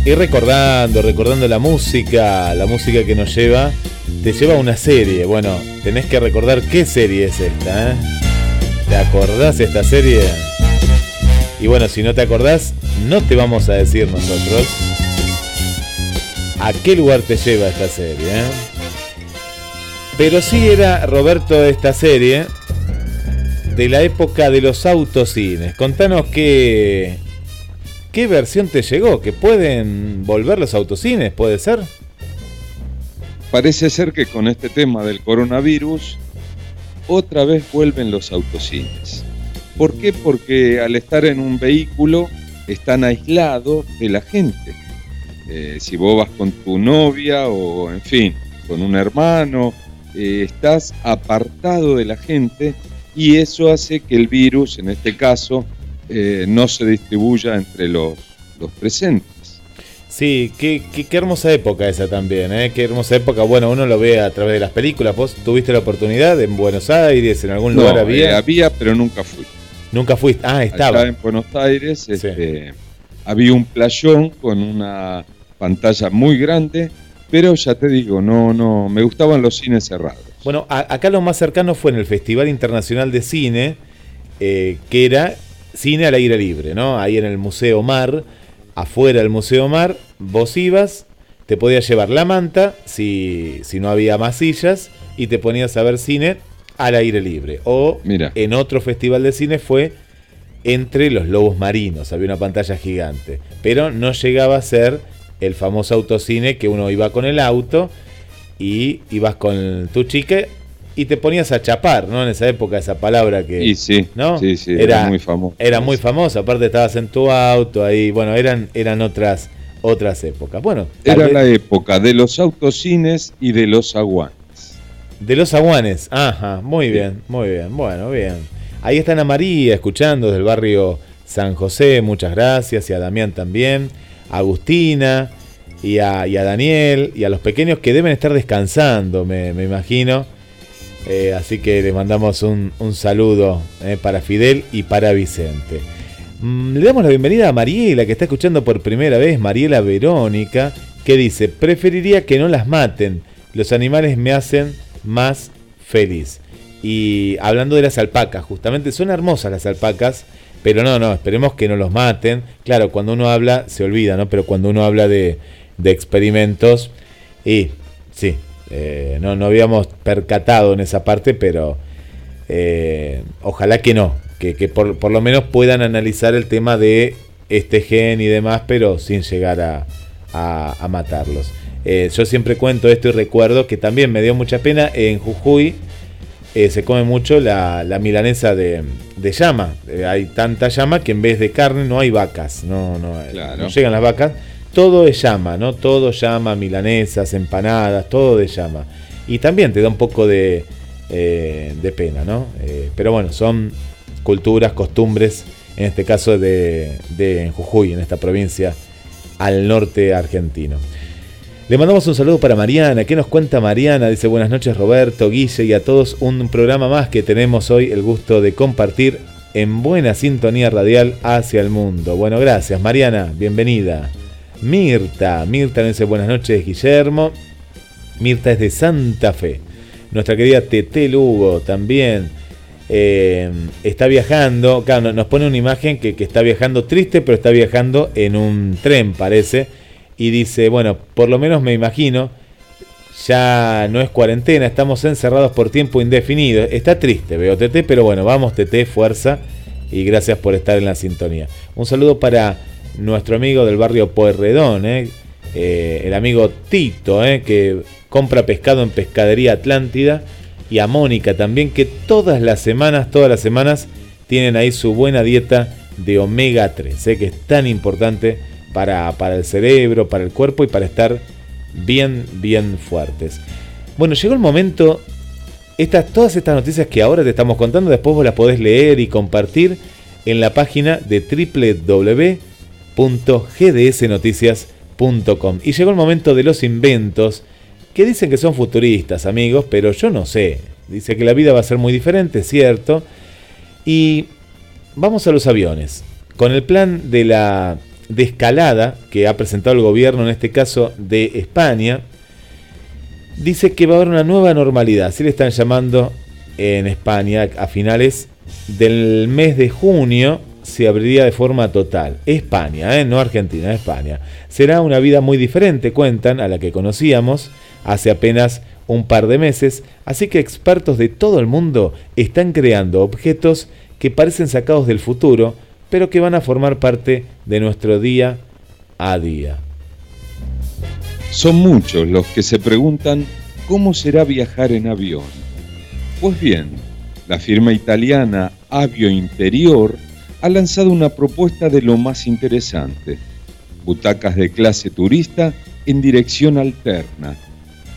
Y recordando, recordando la música, la música que nos lleva, te lleva a una serie. Bueno, tenés que recordar qué serie es esta. ¿eh? ¿Te acordás de esta serie? Y bueno, si no te acordás, no te vamos a decir nosotros a qué lugar te lleva esta serie. ¿eh? Pero sí era, Roberto, esta serie de la época de los autocines. Contanos qué, qué versión te llegó, que pueden volver los autocines, ¿puede ser? Parece ser que con este tema del coronavirus, otra vez vuelven los autocines. ¿Por qué? Porque al estar en un vehículo están aislados de la gente. Eh, si vos vas con tu novia o, en fin, con un hermano, eh, estás apartado de la gente y eso hace que el virus, en este caso, eh, no se distribuya entre los, los presentes. Sí, qué, qué, qué hermosa época esa también, ¿eh? Qué hermosa época. Bueno, uno lo ve a través de las películas. ¿Vos tuviste la oportunidad en Buenos Aires, en algún lugar había? eh, había, pero nunca fui. Nunca fuiste. Ah, estaba. Allá en Buenos Aires este, había un playón con una pantalla muy grande, pero ya te digo, no, no, me gustaban los cines cerrados. Bueno, a- acá lo más cercano fue en el Festival Internacional de Cine, eh, que era cine al aire libre, ¿no? Ahí en el Museo Mar, afuera del Museo Mar, vos ibas, te podías llevar la manta, si, si no había más sillas, y te ponías a ver cine al aire libre. O Mira. en otro festival de cine fue entre los lobos marinos, había una pantalla gigante, pero no llegaba a ser el famoso autocine que uno iba con el auto y ibas con tu chica y te ponías a chapar, ¿no? En esa época esa palabra que Y sí, ¿no? sí, sí, era, muy famoso. era muy famosa, aparte estabas en tu auto ahí, bueno, eran eran otras otras épocas. Bueno, Era vez- la época de los autocines y de los aguanes. De los aguanes, ajá, muy bien, muy bien, bueno, bien. Ahí está Ana María escuchando del barrio San José, muchas gracias, y a Damián también, a Agustina, y a, y a Daniel, y a los pequeños que deben estar descansando, me, me imagino. Eh, así que les mandamos un, un saludo eh, para Fidel y para Vicente. Mm, Le damos la bienvenida a Mariela, que está escuchando por primera vez, Mariela Verónica, que dice, preferiría que no las maten, los animales me hacen más feliz. Y hablando de las alpacas, justamente son hermosas las alpacas, pero no, no, esperemos que no los maten. Claro, cuando uno habla, se olvida, ¿no? Pero cuando uno habla de, de experimentos, y sí, eh, no, no habíamos percatado en esa parte, pero eh, ojalá que no, que, que por, por lo menos puedan analizar el tema de este gen y demás, pero sin llegar a, a- a matarlos. Eh, yo siempre cuento esto y recuerdo que también me dio mucha pena en Jujuy. eh, se come mucho la, la milanesa de, de llama. Eh, hay tanta llama que en vez de carne no hay vacas. No, no, Claro. no llegan las vacas. Todo es llama, ¿no? Todo llama, milanesas, empanadas, todo de llama. Y también te da un poco de, eh, de pena, ¿no? Eh, pero bueno, son culturas, costumbres, en este caso de, de Jujuy, en esta provincia al norte argentino. Le mandamos un saludo para Mariana. ¿Qué nos cuenta Mariana? Dice buenas noches Roberto, Guille y a todos. Un programa más que tenemos hoy el gusto de compartir en buena sintonía radial hacia el mundo. Bueno, gracias Mariana, bienvenida. Mirta, Mirta dice buenas noches Guillermo. Mirta es de Santa Fe. Nuestra querida Tete Lugo también eh, está viajando. Nos pone una imagen que, que está viajando triste, pero está viajando en un tren, parece. Y dice, bueno, por lo menos me imagino, ya no es cuarentena, estamos encerrados por tiempo indefinido. Está triste, veo Tete, pero bueno, vamos Tete, fuerza y gracias por estar en la sintonía. Un saludo para nuestro amigo del barrio Pueyrredón, eh, eh, el amigo Tito, eh, que compra pescado en Pescadería Atlántida, y a Mónica también, que todas las semanas, todas las semanas, tienen ahí su buena dieta de omega 3, que es tan importante para, para el cerebro, para el cuerpo y para estar bien, bien fuertes. Bueno, llegó el momento, estas, todas estas noticias que ahora te estamos contando, después vos las podés leer y compartir en la página de www.gdsnoticias.com. Y llegó el momento de los inventos que dicen que son futuristas, amigos, pero yo no sé. Dice que la vida va a ser muy diferente, cierto. Y vamos a los aviones. Con el plan de la de escalada que ha presentado el gobierno, en este caso de España, dice que va a haber una nueva normalidad. Así le están llamando en España a finales del mes de junio se abriría de forma total. España, ¿eh? no Argentina, España. Será una vida muy diferente, cuentan, a la que conocíamos hace apenas un par de meses, así que expertos de todo el mundo están creando objetos que parecen sacados del futuro, pero que van a formar parte de nuestro día a día. Son muchos los que se preguntan cómo será viajar en avión. Pues bien, la firma italiana Avio Interior ha lanzado una propuesta de lo más interesante. Butacas de clase turista en dirección alterna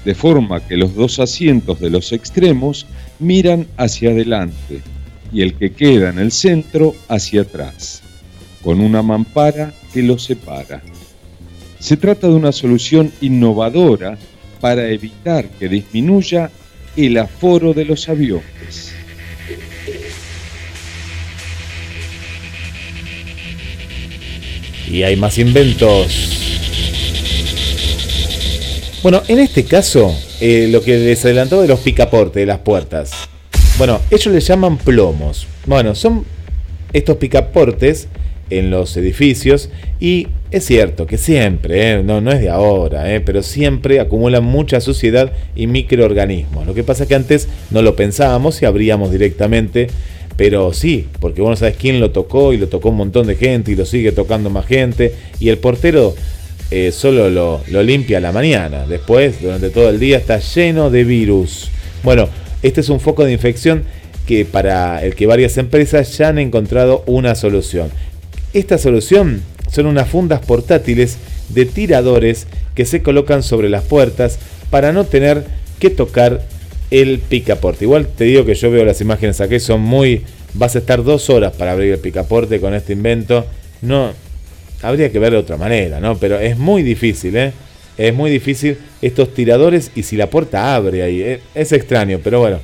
de forma que los dos asientos de los extremos miran hacia adelante y el que queda en el centro hacia atrás, con una mampara que los separa. Se trata de una solución innovadora para evitar que disminuya el aforo de los aviones. Y hay más inventos bueno, en este caso, eh, lo que les adelantó de los picaportes de las puertas. Bueno, ellos les llaman plomos. Bueno, son estos picaportes en los edificios y es cierto que siempre, eh, no, no es de ahora, eh, pero siempre acumulan mucha suciedad y microorganismos. Lo que pasa es que antes no lo pensábamos y abríamos directamente, pero sí, porque vos no sabes quién lo tocó y lo tocó un montón de gente y lo sigue tocando más gente y el portero eh, solo lo, limpia a la mañana. Después, durante todo el día, está lleno de virus. Bueno, este es un foco de infección que para el que varias empresas ya han encontrado una solución. Esta solución son unas fundas portátiles de tiradores que se colocan sobre las puertas para no tener que tocar el picaporte. Igual te digo que yo veo las imágenes aquí, son muy... Vas a estar dos horas para abrir el picaporte con este invento. No, habría que ver de otra manera, ¿no? Pero es muy difícil, ¿eh? Es muy difícil estos tiradores y si la puerta abre ahí. ¿eh? Es extraño, pero bueno,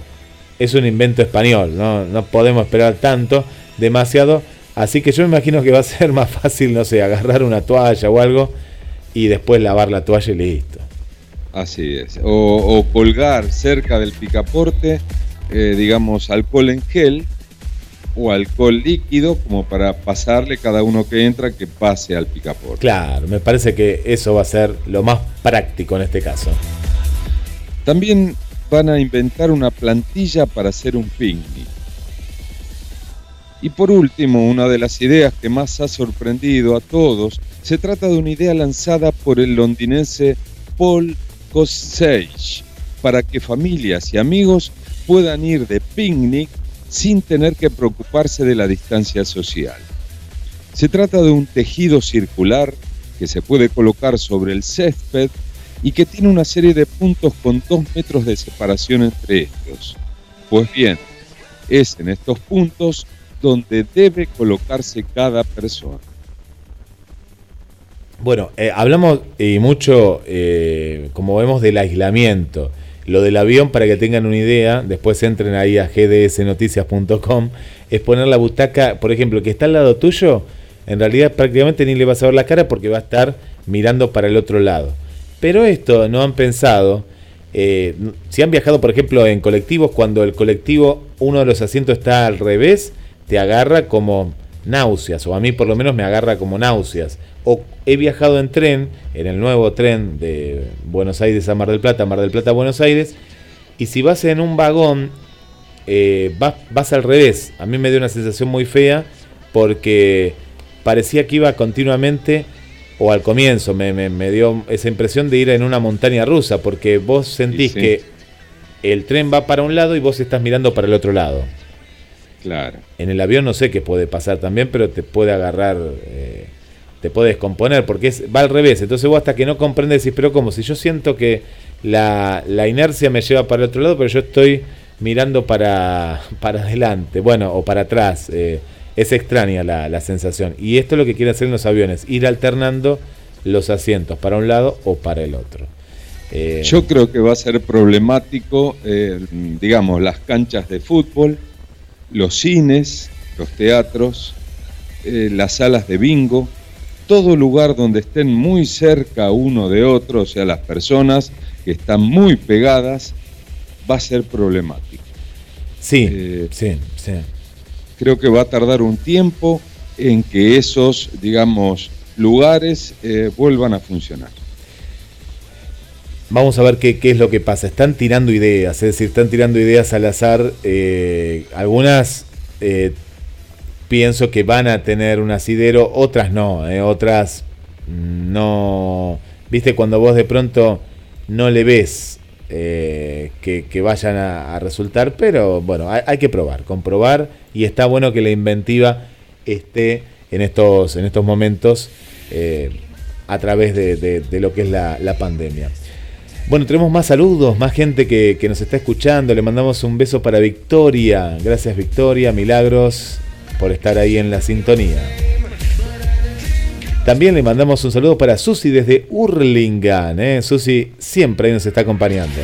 es un invento español, ¿no? No podemos esperar tanto, demasiado. Así que yo me imagino que va a ser más fácil, no sé, agarrar una toalla o algo y después lavar la toalla y listo. Así es. O, colgar cerca del picaporte, eh, digamos, alcohol en gel o alcohol líquido como para pasarle cada uno que entra que pase al picaporte. Claro, me parece que eso va a ser lo más práctico en este caso. También van a inventar una plantilla para hacer un picnic. Y por último, una de las ideas que más ha sorprendido a todos, se trata de una idea lanzada por el londinense Paul Kosage para que familias y amigos puedan ir de picnic sin tener que preocuparse de la distancia social. Se trata de un tejido circular que se puede colocar sobre el césped y que tiene una serie de puntos con dos metros de separación entre estos. Pues bien, es en estos puntos donde debe colocarse cada persona. Bueno, eh, hablamos y mucho, eh, como vemos, del aislamiento. Lo del avión, para que tengan una idea, después entren ahí a gdsnoticias.com, es poner la butaca, por ejemplo, que está al lado tuyo, en realidad prácticamente ni le vas a ver la cara porque va a estar mirando para el otro lado. Pero esto no han pensado, eh, si han viajado, por ejemplo, en colectivos, cuando el colectivo, uno de los asientos está al revés, te agarra como náuseas, o a mí por lo menos me agarra como náuseas. O he viajado en tren, en el nuevo tren de Buenos Aires a Mar del Plata, Mar del Plata a Buenos Aires, y si vas en un vagón, eh, vas, vas al revés. A mí me dio una sensación muy fea porque parecía que iba continuamente, o al comienzo me, me, dio esa impresión de ir en una montaña rusa, porque vos sentís que el tren va para un lado y vos estás mirando para el otro lado. Claro. En el avión no sé qué puede pasar también, pero te puede agarrar, eh, te puede descomponer, porque es, va al revés. Entonces vos hasta que no comprendes decís, pero como si yo siento que la, la, inercia me lleva para el otro lado, pero yo estoy mirando para, para adelante, bueno, o para atrás. Eh, es extraña la, la, sensación. Y esto es lo que quieren hacer en los aviones, ir alternando los asientos para un lado o para el otro. Eh, yo creo que va a ser problemático, digamos, las canchas de fútbol, los cines, los teatros, eh, las salas de bingo, todo lugar donde estén muy cerca uno de otro, o sea, las personas que están muy pegadas, va a ser problemático. Sí, eh, sí, sí. Creo que va a tardar un tiempo en que esos, digamos, lugares eh, vuelvan a funcionar. Vamos a ver qué, es lo que pasa. Están tirando ideas, es decir, están tirando ideas al azar. algunas pienso que van a tener un asidero, otras no, eh, otras no. Viste, cuando vos de pronto no le ves eh, que, vayan a, resultar, pero bueno, hay, que probar, comprobar y está bueno que la inventiva esté en estos, en estos momentos eh, a través de, lo que es la, pandemia. Bueno, tenemos más saludos, más gente que, que, nos está escuchando. Le mandamos un beso para Victoria. Gracias Victoria, Milagros por estar ahí en la sintonía. También le mandamos un saludo para Susi desde Urlingan. ¿eh? Susi siempre nos está acompañando.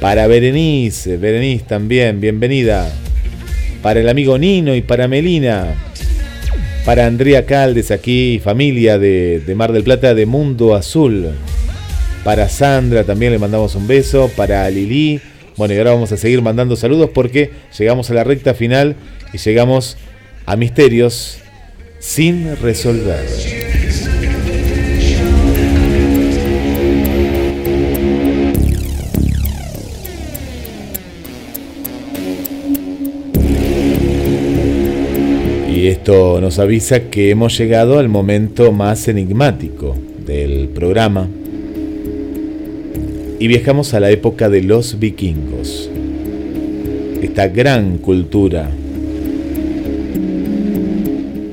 Para Berenice, Berenice también, bienvenida. Para el amigo Nino y para Melina. Para Andrea Caldes aquí, familia de, de Mar del Plata de Mundo Azul. Para Sandra también le mandamos un beso. Para Lili. Bueno, y ahora vamos a seguir mandando saludos porque llegamos a la recta final y llegamos a misterios sin resolver. Y esto nos avisa que hemos llegado al momento más enigmático del programa y viajamos a la época de los vikingos. Esta gran cultura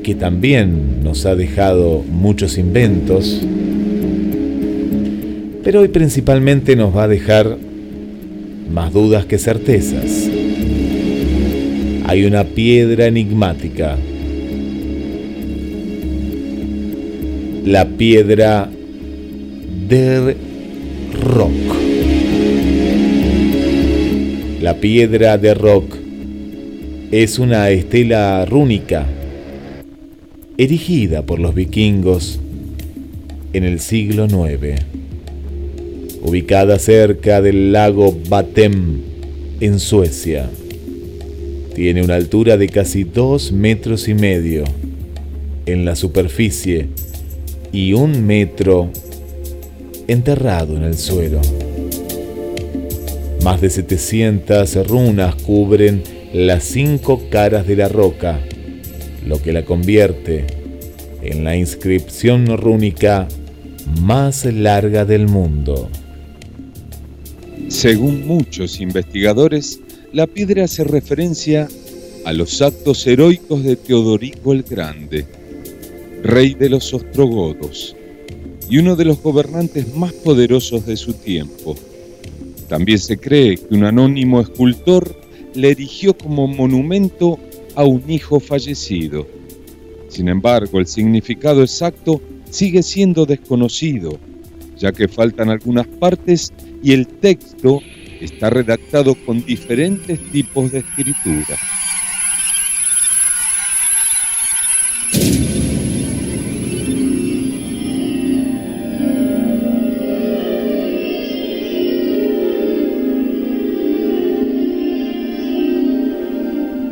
que también nos ha dejado muchos inventos, pero hoy principalmente nos va a dejar más dudas que certezas. Hay una piedra enigmática, la piedra de rock. La piedra de rock es una estela rúnica erigida por los vikingos en el siglo IX. Ubicada cerca del lago Batem, en Suecia. Tiene una altura de casi dos metros y medio en la superficie y un metro enterrado en el suelo. Más de 700 runas cubren las cinco caras de la roca lo que la convierte en la inscripción rúnica más larga del mundo. Según muchos investigadores, la piedra hace referencia a los actos heroicos de Teodorico el Grande, rey de los ostrogodos y uno de los gobernantes más poderosos de su tiempo. También se cree que un anónimo escultor le erigió como monumento a un hijo fallecido. Sin embargo, el significado exacto sigue siendo desconocido, ya que faltan algunas partes y el texto está redactado con diferentes tipos de escritura.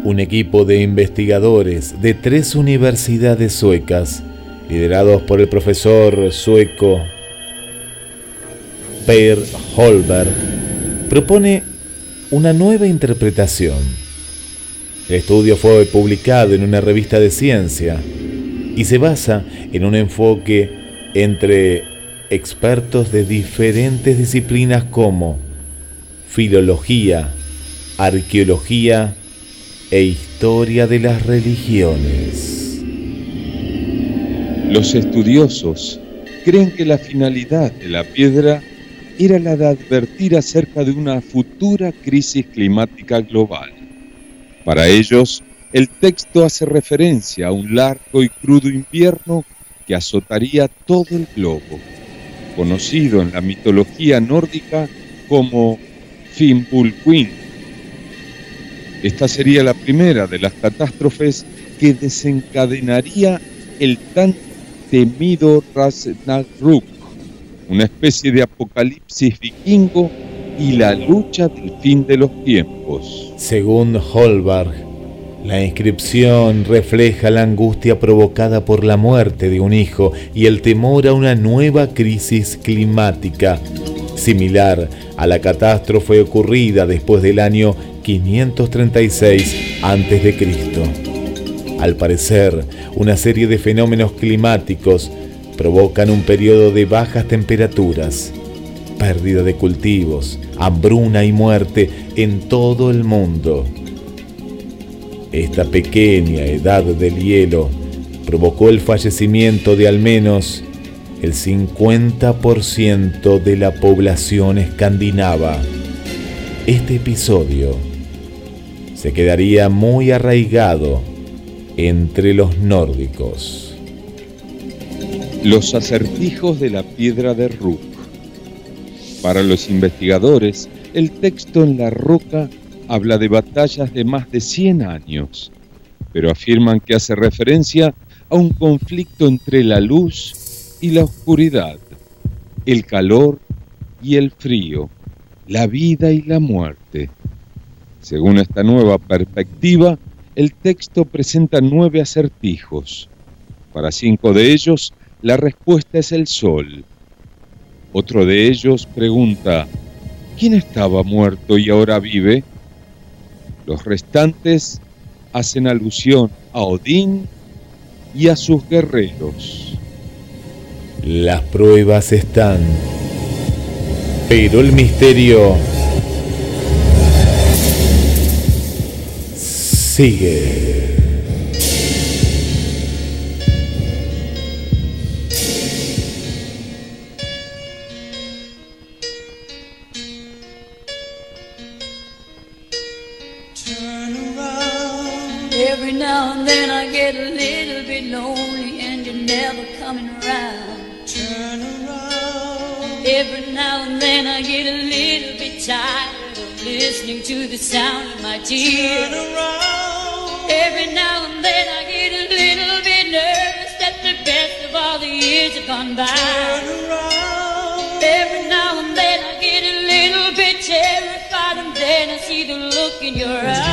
Un equipo de investigadores de tres universidades suecas, liderados por el profesor sueco Per Holberg, propone una nueva interpretación. El estudio fue publicado en una revista de ciencia y se basa en un enfoque entre expertos de diferentes disciplinas como filología, arqueología e historia de las religiones. Los estudiosos creen que la finalidad de la piedra era la de advertir acerca de una futura crisis climática global. Para ellos, el texto hace referencia a un largo y crudo invierno que azotaría todo el globo, conocido en la mitología nórdica como Fimbulwin esta sería la primera de las catástrofes que desencadenaría el tan temido Ragnarok, una especie de apocalipsis vikingo y la lucha del fin de los tiempos. Según Holberg, la inscripción refleja la angustia provocada por la muerte de un hijo y el temor a una nueva crisis climática, similar a la catástrofe ocurrida después del año 536 a.C. Al parecer, una serie de fenómenos climáticos provocan un periodo de bajas temperaturas, pérdida de cultivos, hambruna y muerte en todo el mundo. Esta pequeña edad del hielo provocó el fallecimiento de al menos el 50% de la población escandinava. Este episodio se quedaría muy arraigado entre los nórdicos. Los acertijos de la piedra de Rook. Para los investigadores, el texto en la roca habla de batallas de más de 100 años, pero afirman que hace referencia a un conflicto entre la luz y la oscuridad, el calor y el frío, la vida y la muerte. Según esta nueva perspectiva, el texto presenta nueve acertijos. Para cinco de ellos, la respuesta es el sol. Otro de ellos pregunta, ¿quién estaba muerto y ahora vive? Los restantes hacen alusión a Odín y a sus guerreros. Las pruebas están, pero el misterio sigue. Gone by. Every now and then I get a little bit terrified and then I see the look in your eyes.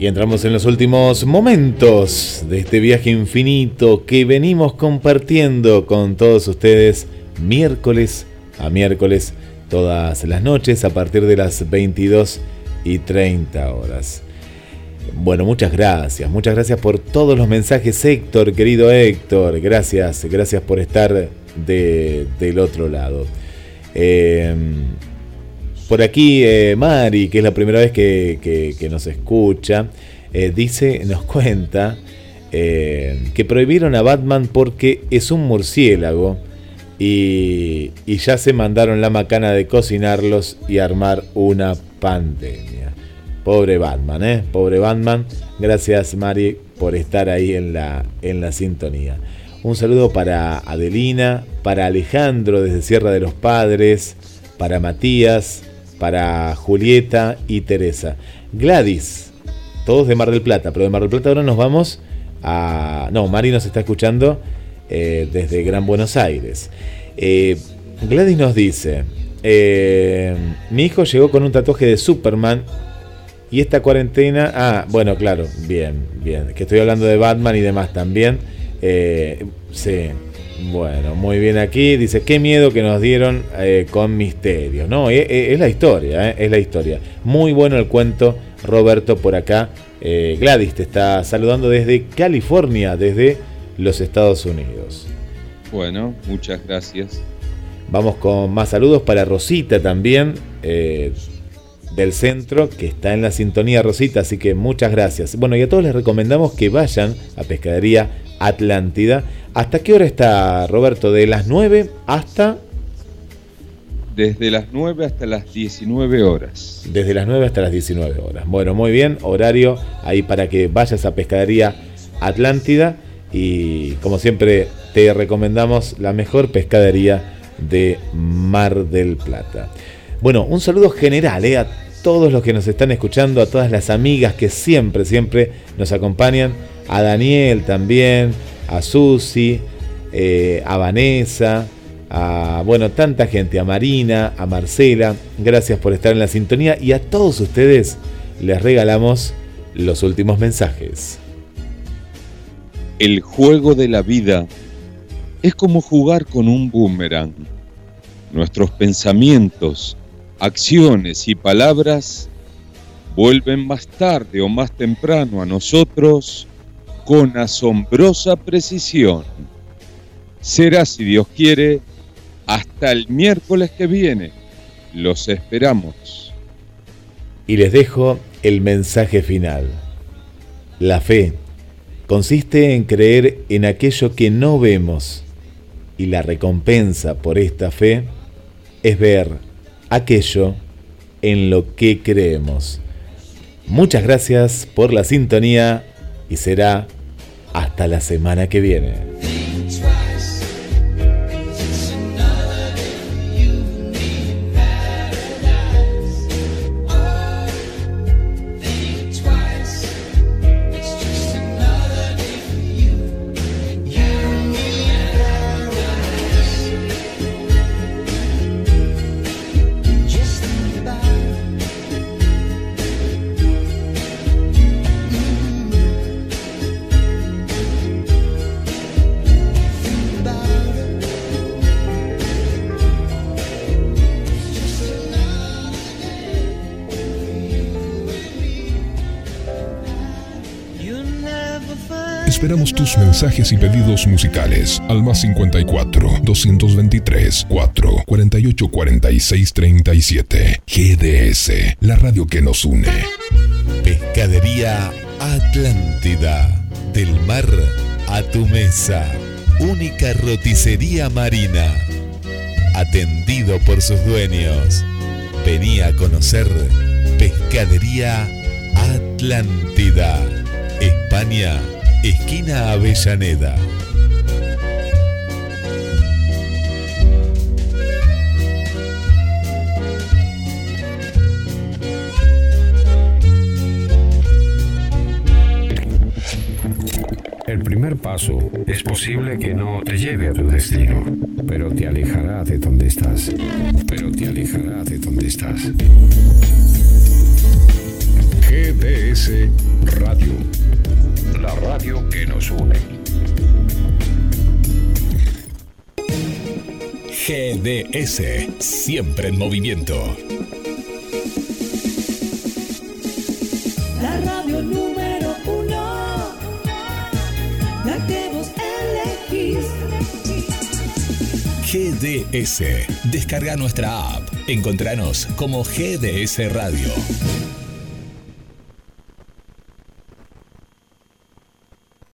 Y entramos en los últimos momentos de este viaje infinito que venimos compartiendo con todos ustedes miércoles a miércoles, todas las noches a partir de las 22 y 30 horas. Bueno, muchas gracias, muchas gracias por todos los mensajes, Héctor, querido Héctor, gracias, gracias por estar de- del otro lado. Eh, por aquí eh, Mari, que es la primera vez que, nos escucha, eh, dice, nos cuenta eh, que prohibieron a Batman porque es un murciélago y, y ya se mandaron la macana de cocinarlos y armar una pandemia. Pobre Batman, ¿eh? Pobre Batman. Gracias Mari por estar ahí en la, en la sintonía. Un saludo para Adelina, para Alejandro desde Sierra de los Padres, para Matías, para Julieta y Teresa. Gladys, todos de Mar del Plata, pero de Mar del Plata ahora nos vamos a... No, Mari nos está escuchando eh, desde Gran Buenos Aires. Eh, Gladys nos dice, eh, mi hijo llegó con un tatuaje de Superman y esta cuarentena... Ah, bueno, claro, bien, bien. Que estoy hablando de Batman y demás también. Sí, bueno, muy bien aquí. Dice, qué miedo que nos dieron eh, con misterios. No, eh, eh, es, la historia, eh, es la historia. Muy bueno el cuento, Roberto, por acá. Eh, Gladys te está saludando desde California, desde los Estados Unidos. Bueno, muchas gracias. Vamos con más saludos para Rosita también, del centro, que está en la sintonía Rosita, así que muchas gracias. Bueno, y a todos les recomendamos que vayan a Pescadería Atlántida. ¿Hasta qué hora está Roberto? De las 9 hasta... Desde las 9 hasta las 19 horas. Desde las 9 hasta las 19 horas. Bueno, muy bien, horario ahí para que vayas a Pescadería Atlántida y como siempre te recomendamos la mejor pescadería de Mar del Plata. Bueno, un saludo general eh, a todos los que nos están escuchando, a todas las amigas que siempre, siempre nos acompañan, a Daniel también, a Susi, eh, a Vanessa, a bueno, tanta gente, a Marina, a Marcela, gracias por estar en la sintonía y a todos ustedes les regalamos los últimos mensajes. El juego de la vida es como jugar con un boomerang. Nuestros pensamientos, acciones y palabras vuelven más tarde o más temprano a nosotros con asombrosa precisión. Será, si Dios quiere, hasta el miércoles que viene. Los esperamos. Y les dejo el mensaje final. La fe consiste en creer en aquello que no vemos y la recompensa por esta fe es ver aquello en lo que creemos. Muchas gracias por la sintonía y será hasta la semana que viene. Mensajes y pedidos musicales al más 54 223 4 48 46 37. GDS, la radio que nos une. Pescadería Atlántida. Del mar a tu mesa. Única roticería marina. Atendido por sus dueños. Venía a conocer Pescadería Atlántida. España, esquina Avellaneda. El primer paso es posible que no te lleve a tu destino, pero te alejará de donde estás. Pero te alejará de donde estás. GDS Radio. La radio que nos une. GDS, siempre en movimiento. La radio número uno, la que vos elegís. GDS. Descarga nuestra app. Encontranos como GDS Radio.